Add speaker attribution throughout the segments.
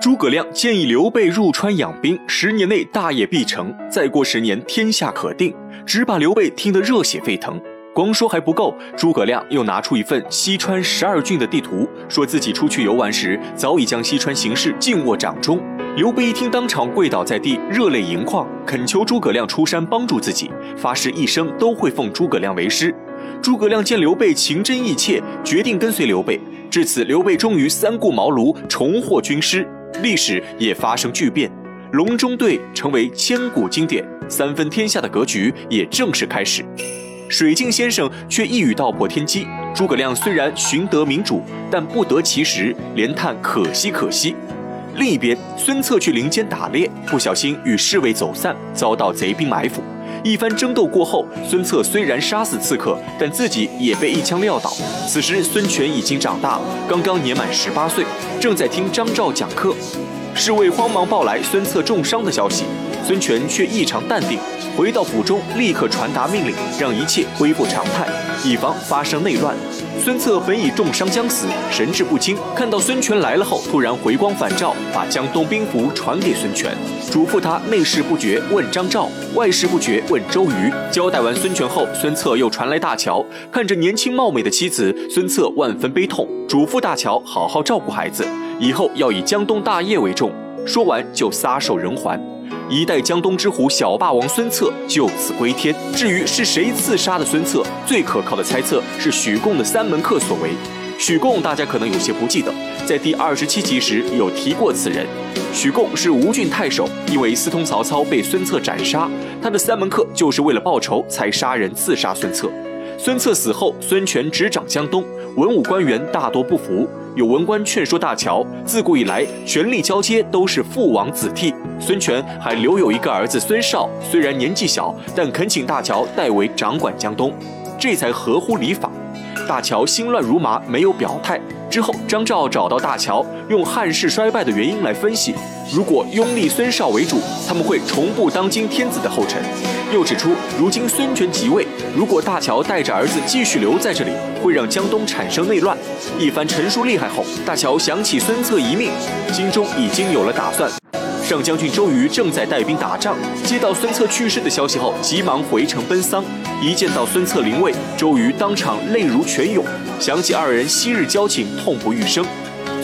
Speaker 1: 诸葛亮建议刘备入川养兵，十年内大业必成，再过十年天下可定，只把刘备听得热血沸腾。光说还不够，诸葛亮又拿出一份西川十二郡的地图，说自己出去游玩时早已将西川形势尽握掌中。刘备一听，当场跪倒在地，热泪盈眶，恳求诸葛亮出山帮助自己，发誓一生都会奉诸葛亮为师。诸葛亮见刘备情真意切，决定跟随刘备。至此，刘备终于三顾茅庐，重获军师，历史也发生巨变，隆中对成为千古经典，三分天下的格局也正式开始。水镜先生却一语道破天机：诸葛亮虽然寻得明主，但不得其时，连叹可惜可惜。另一边，孙策去林间打猎，不小心与侍卫走散，遭到贼兵埋伏。一番争斗过后，孙策虽然杀死刺客，但自己也被一枪撂倒。此时，孙权已经长大，刚刚年满十八岁，正在听张昭讲课。侍卫慌忙报来孙策重伤的消息，孙权却异常淡定。回到府中，立刻传达命令，让一切恢复常态，以防发生内乱。孙策本已重伤将死，神志不清，看到孙权来了后，突然回光返照，把江东兵符传给孙权，嘱咐他内事不决问张昭，外事不决问周瑜。交代完孙权后，孙策又传来大乔，看着年轻貌美的妻子，孙策万分悲痛，嘱咐大乔好好照顾孩子，以后要以江东大业为重。说完就撒手人寰。一代江东之虎小霸王孙策就此归天。至于是谁刺杀的孙策，最可靠的猜测是许贡的三门客所为。许贡大家可能有些不记得，在第二十七集时有提过此人。许贡是吴郡太守，因为私通曹操被孙策斩杀，他的三门客就是为了报仇才杀人刺杀孙策。孙策死后，孙权执掌江东，文武官员大多不服。有文官劝说大乔，自古以来权力交接都是父王子替，孙权还留有一个儿子孙绍，虽然年纪小，但恳请大乔代为掌管江东，这才合乎礼法。大乔心乱如麻，没有表态。之后，张昭找到大乔，用汉室衰败的原因来分析：如果拥立孙绍为主，他们会重步当今天子的后尘。又指出，如今孙权即位，如果大乔带着儿子继续留在这里，会让江东产生内乱。一番陈述厉害后，大乔想起孙策遗命，心中已经有了打算。上将军周瑜正在带兵打仗，接到孙策去世的消息后，急忙回城奔丧。一见到孙策灵位，周瑜当场泪如泉涌，想起二人昔日交情，痛不欲生。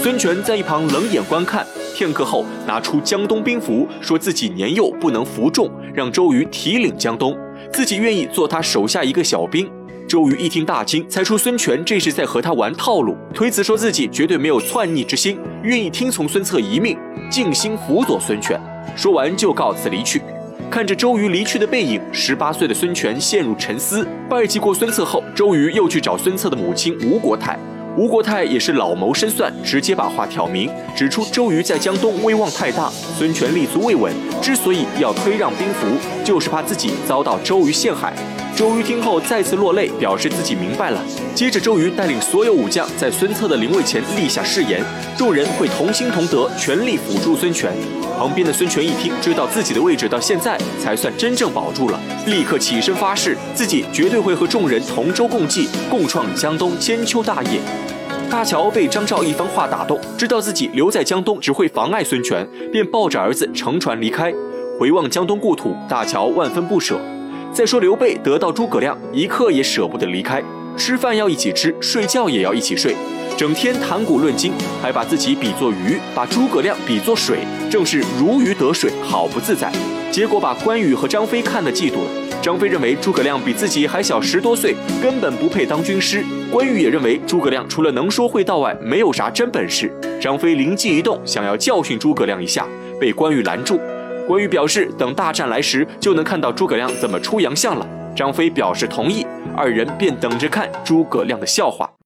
Speaker 1: 孙权在一旁冷眼观看，片刻后拿出江东兵符，说自己年幼不能服众，让周瑜提领江东，自己愿意做他手下一个小兵。周瑜一听大惊，猜出孙权这是在和他玩套路，推辞说自己绝对没有篡逆之心，愿意听从孙策一命，静心辅佐孙权。说完就告辞离去。看着周瑜离去的背影，十八岁的孙权陷入沉思。拜祭过孙策后，周瑜又去找孙策的母亲吴国太。吴国太也是老谋深算，直接把话挑明，指出周瑜在江东威望太大，孙权立足未稳，之所以要推让兵符，就是怕自己遭到周瑜陷害。周瑜听后再次落泪，表示自己明白了。接着，周瑜带领所有武将在孙策的灵位前立下誓言，众人会同心同德，全力辅助孙权。旁边的孙权一听，知道自己的位置到现在才算真正保住了，立刻起身发誓，自己绝对会和众人同舟共济，共创江东千秋大业。大乔被张昭一番话打动，知道自己留在江东只会妨碍孙权，便抱着儿子乘船离开。回望江东故土，大乔万分不舍。再说刘备得到诸葛亮，一刻也舍不得离开，吃饭要一起吃，睡觉也要一起睡，整天谈古论今，还把自己比作鱼，把诸葛亮比作水，正是如鱼得水，好不自在。结果把关羽和张飞看得嫉妒了。张飞认为诸葛亮比自己还小十多岁，根本不配当军师。关羽也认为诸葛亮除了能说会道外，没有啥真本事。张飞灵机一动，想要教训诸葛亮一下，被关羽拦住。关羽表示，等大战来时，就能看到诸葛亮怎么出洋相了。张飞表示同意，二人便等着看诸葛亮的笑话。